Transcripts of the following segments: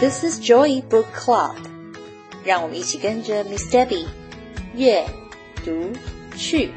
This is Joy Book Club，让我们一起跟着 Miss Debbie 阅读去。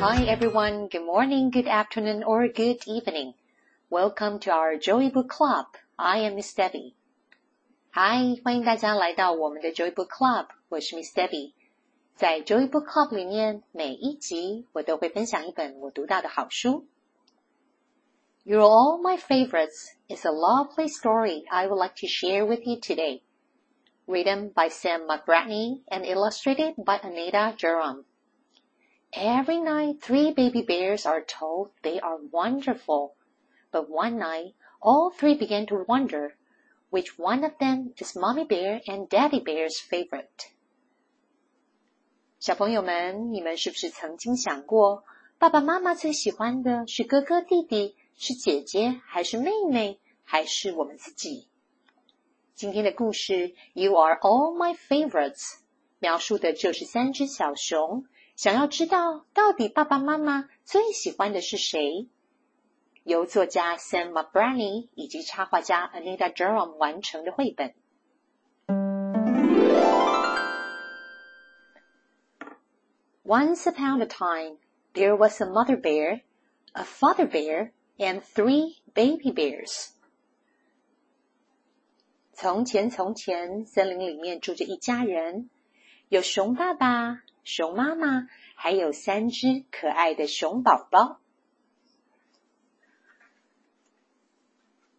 Hi everyone, good morning, good afternoon, or good evening. Welcome to our Joy Book Club. I am Miss Debbie. Hi，欢迎大家来到我们的 Joy Book Club，我是 Miss Debbie。在 Joy Book Club 里面，每一集我都会分享一本我读到的好书。 you're All My Favorites is a lovely story I would like to share with you today. Written by Sam McBratney and illustrated by Anita Jeram. Every night, three baby bears are told they are wonderful. But one night, all three begin to wonder which one of them is Mommy Bear and Daddy Bear's favorite. 小朋友们，你们是不是曾经想过，爸爸妈妈最喜欢的是哥哥弟弟？是姐姐还是妹妹，还是我们自己？今天的故事 "You are all my favorites" 描述的就是三只小熊，想要知道到底爸爸妈妈最喜欢的是谁？由作家 Sam McBrady 以及插画家 Anita Jerome 完成的绘本。Once upon a time, there was a mother bear, a father bear. and three baby bears. 从前，从前，森林里面住着一家人，有熊爸爸、熊妈妈，还有三只可爱的熊宝宝。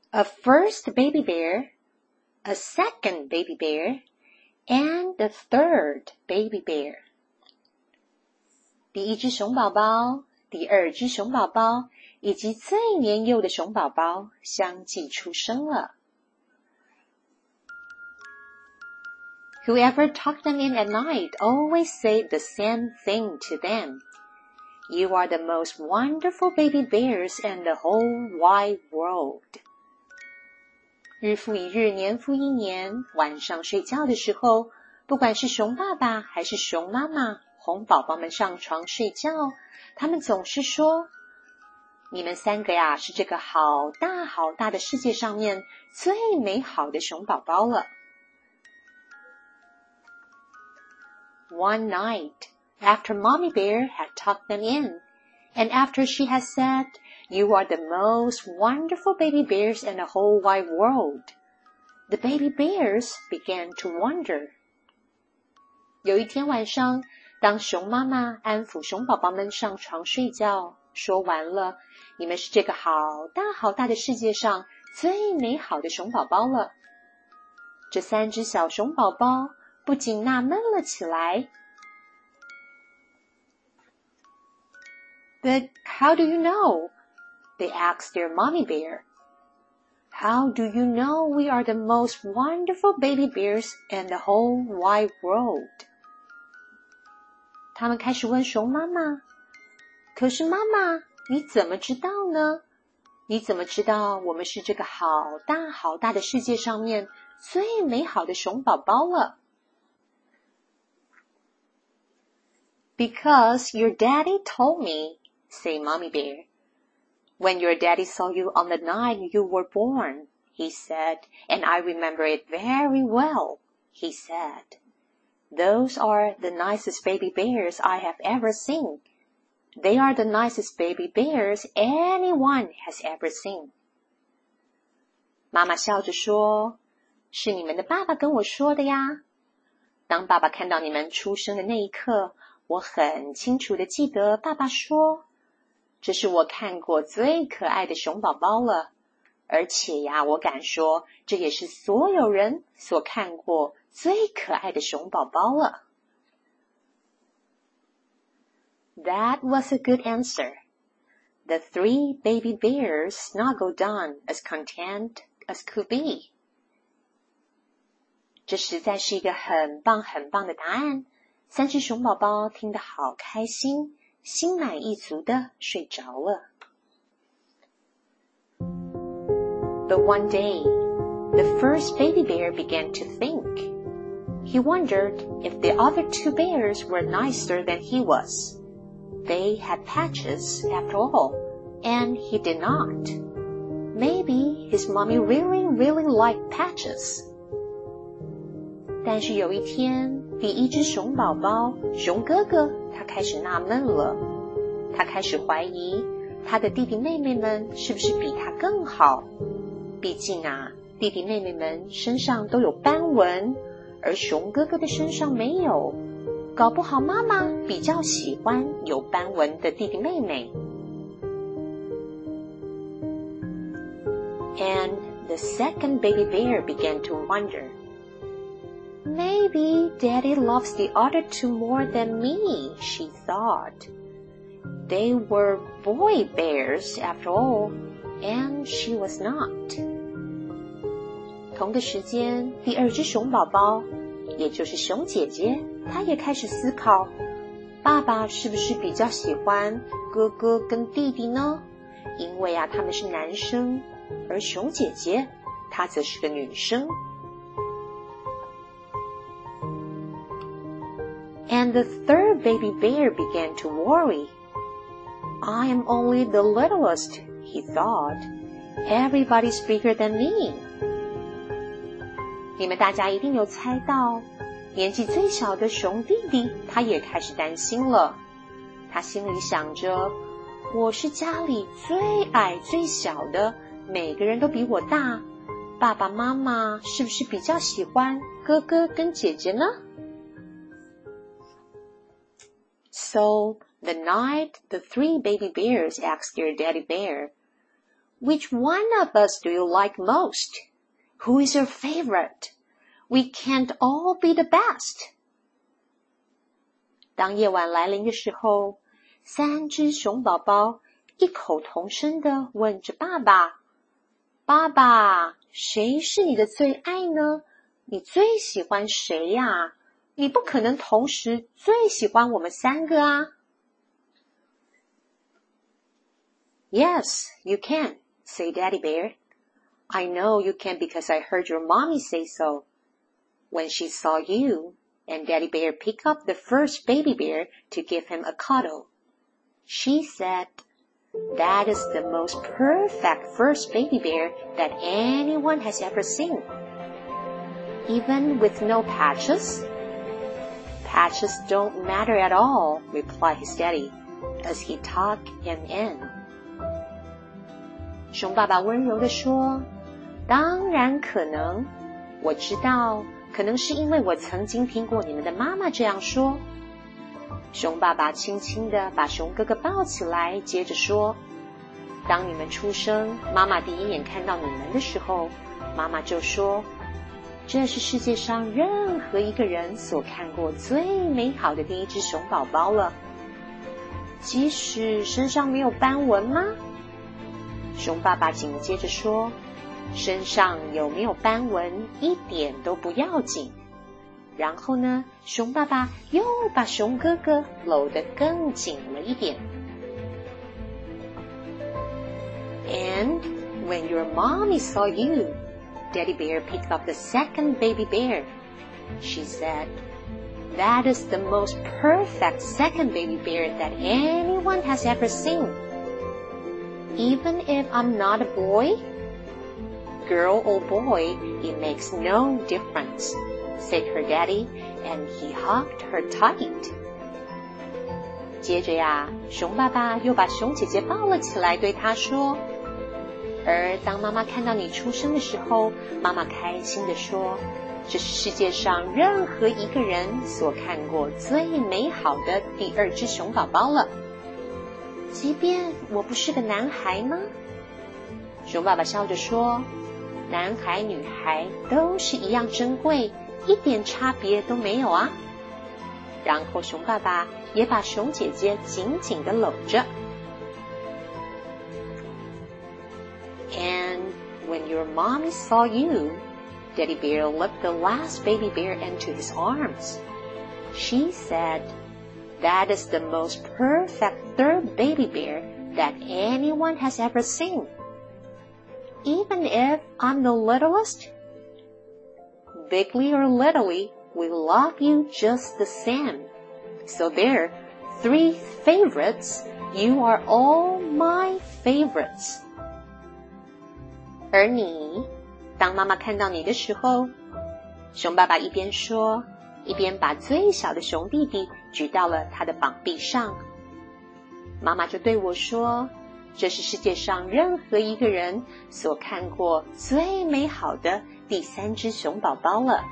A first baby bear, a second baby bear, and a third baby bear. 第一只熊宝宝，第二只熊宝宝。 以及最年幼的熊宝宝相继出生了。Whoever tucked them in at night always said the same thing to them. You are the most wonderful baby bears in the whole wide world. 日复一日，年复一年，晚上睡觉的时候，不管是熊爸爸还是熊妈妈，哄宝宝们上床睡觉，他们总是说。 你们三个呀，是这个好大好大的世界上面最美好的熊宝宝了。One night, after Mommy Bear had tucked them in, and after she had said, You are the most wonderful baby bears in the whole wide world, the baby bears began to wonder. 有一天晚上，当熊妈妈安抚熊宝宝们上床睡觉， 说完了。你们是这个好大好大的世界上最美好的熊宝宝了。这三只小熊宝宝不禁纳闷了起来。But how do you know? They asked their mommy bear. How do you know we are the most wonderful baby bears in the whole wide world? 他们开始问熊妈妈。 可是妈妈。你怎么知道呢？你怎么知道我们是这个好大好大的世界上面最美好的熊宝宝了？Because your daddy told me, say Mommy Bear. When your daddy saw you on the night you were born, he said, and I remember it very well, he said. Those are the nicest baby bears I have ever seen. They are the nicest baby bears anyone has ever seen. 妈妈笑着说：“是你们的爸爸跟我说的呀。当爸爸看到你们出生的那一刻，我很清楚的记得爸爸说，这是我看过最可爱的熊宝宝了。而且呀，我敢说，这也是所有人所看过最可爱的熊宝宝了。” That was a good answer. The three baby bears snuggled down as content as could be. 这实在是一个很棒很棒的答案。三只熊宝宝听得好开心，心满意足的睡着了。But one day, the first baby bear began to think. He wondered if the other two bears were nicer than he was. They had patches after all, and he did not. Maybe his mommy really, really liked Patches. 但是有一天，第一只熊宝宝熊哥哥他开始纳闷了，他开始怀疑他的弟弟妹妹们是不是比他更好。毕竟啊，弟弟妹妹们身上都有斑纹，而熊哥哥的身上没有。搞不好妈妈比较喜欢有斑纹的弟弟妹妹。And the second baby bear began to wonder. Maybe Daddy loves the other two more than me, she thought. They were boy bears after all, and she was not. 同个时间，第二只熊宝宝， 也就是熊姐姐，她也开始思考：爸爸是不是比较喜欢哥哥跟弟弟呢？因为啊，他们是男生，而熊姐姐她则是个女生。And the third baby bear began to worry. I am only the littlest, he thought. Everybody's bigger than me. 你们大家一定有猜到，年纪最小的熊弟弟他也开始担心了。他心里想着：“我是家里最矮最小的，每个人都比我大，爸爸妈妈是不是比较喜欢哥哥跟姐姐呢？” So the night the three baby bears asked their daddy bear, Which one of us do you like most? Who is your favorite? We can't all be the best. 当夜晚来临的时候，三只熊宝宝异口同声的问着爸爸：“爸爸，谁是你的最爱呢？你最喜欢谁呀？”你不可能同时最喜欢我们三个啊！Yes, you can, say Daddy Bear. I know you can because I heard your mommy say so. When she saw you, and Daddy Bear pick up the first baby bear to give him a cuddle, she said, That is the most perfect first baby bear that anyone has ever seen. Even with no patches, Patches don't matter at all, replied his daddy, as he tucked him in. 熊爸爸温柔地说：“ 当然可能，我知道，可能是因为我曾经听过你们的妈妈这样说。”熊爸爸轻轻地把熊哥哥抱起来，接着说：“当你们出生，妈妈第一眼看到你们的时候，妈妈就说。”这是世界上任何一个人所看过最美好的第一只熊宝宝了。即使身上没有斑纹吗？熊爸爸紧接着说：“身上有没有斑纹一点都不要紧。”然后呢，熊爸爸又把熊哥哥搂得更紧了一点。And when your mommy saw you. Daddy Bear picked up the second baby bear. She said, That is the most perfect second baby bear that anyone has ever seen. Even if I'm not a boy? Girl or boy, it makes no difference, said her daddy, and he hugged her tight. 接着呀，熊爸爸又把熊姐姐抱了起来，对她说。而当妈妈看到你出生的时候，妈妈开心的说：“这是世界上任何一个人所看过最美好的第二只熊宝宝了。即便我不是个男孩吗？”熊爸爸笑着说：“男孩女孩都是一样珍贵，一点差别都没有啊。”然后熊爸爸也把熊姐姐紧紧的搂着。And when your mommy saw you, Daddy Bear lifted the last baby bear into his arms. She said, That is the most perfect third baby bear that anyone has ever seen. Even if I'm the littlest, bigly or littly, we love you just the same. So there, three favorites. You are all my favorites. 而你，当妈妈看到你的时候，熊爸爸一边说，一边把最小的熊弟弟举到了他的膀臂上。妈妈就对我说：“ 这是世界上任何一个人所看过最美好的第三只熊宝宝了。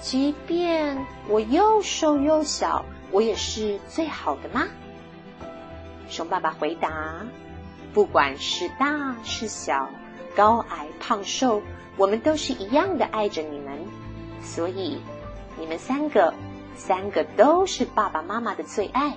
即便我又瘦又小，我也是最好的吗？”熊爸爸回答：“不管是大是小，高矮胖瘦，我们都是一样的爱着你们。所以，你们三个，三个都是爸爸妈妈的最爱。”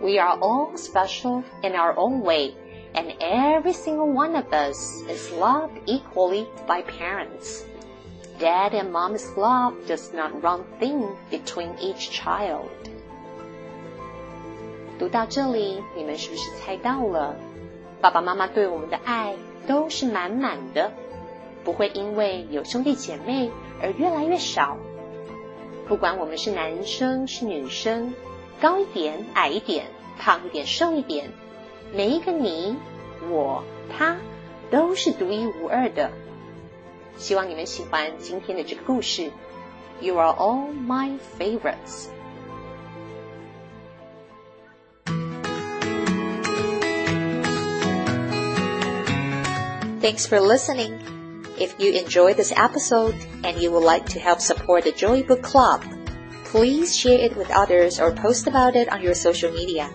We are all special in our own way, and every single one of us is loved equally by parents. Dad and mom's love does not run thin between each child. 读到这里，你们是不是猜到了？爸爸妈妈对我们的爱都是满满的，不会因为有兄弟姐妹而越来越少。不管我们是男生是女生， 高一点矮一点，胖一点瘦一点，每一个你、我、他都是独一无二的。希望你们喜欢今天的这个故事。You are all my favorites. Thanks for listening. If you enjoyed this episode and you would like to help support the Joy Book Club, please share it with others or post about it on your social media.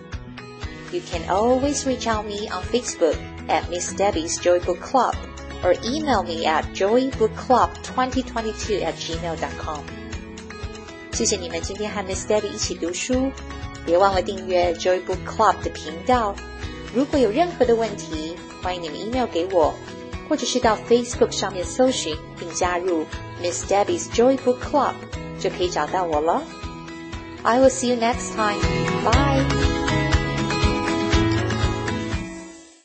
You can always reach out me on Facebook at Miss Debbie's Joy Book Club or email me at joybookclub2022 at gmail.com. 谢谢你们今天和 Miss Debbie 一起读书，别忘了订阅 Joy Book Club 的频道。如果有任何的问题，欢迎你们 email 给我。或者是到 Facebook 上面搜寻并加入 Miss Debbie's Joy Book Club， 就可以找到我了。I will see you next time. Bye.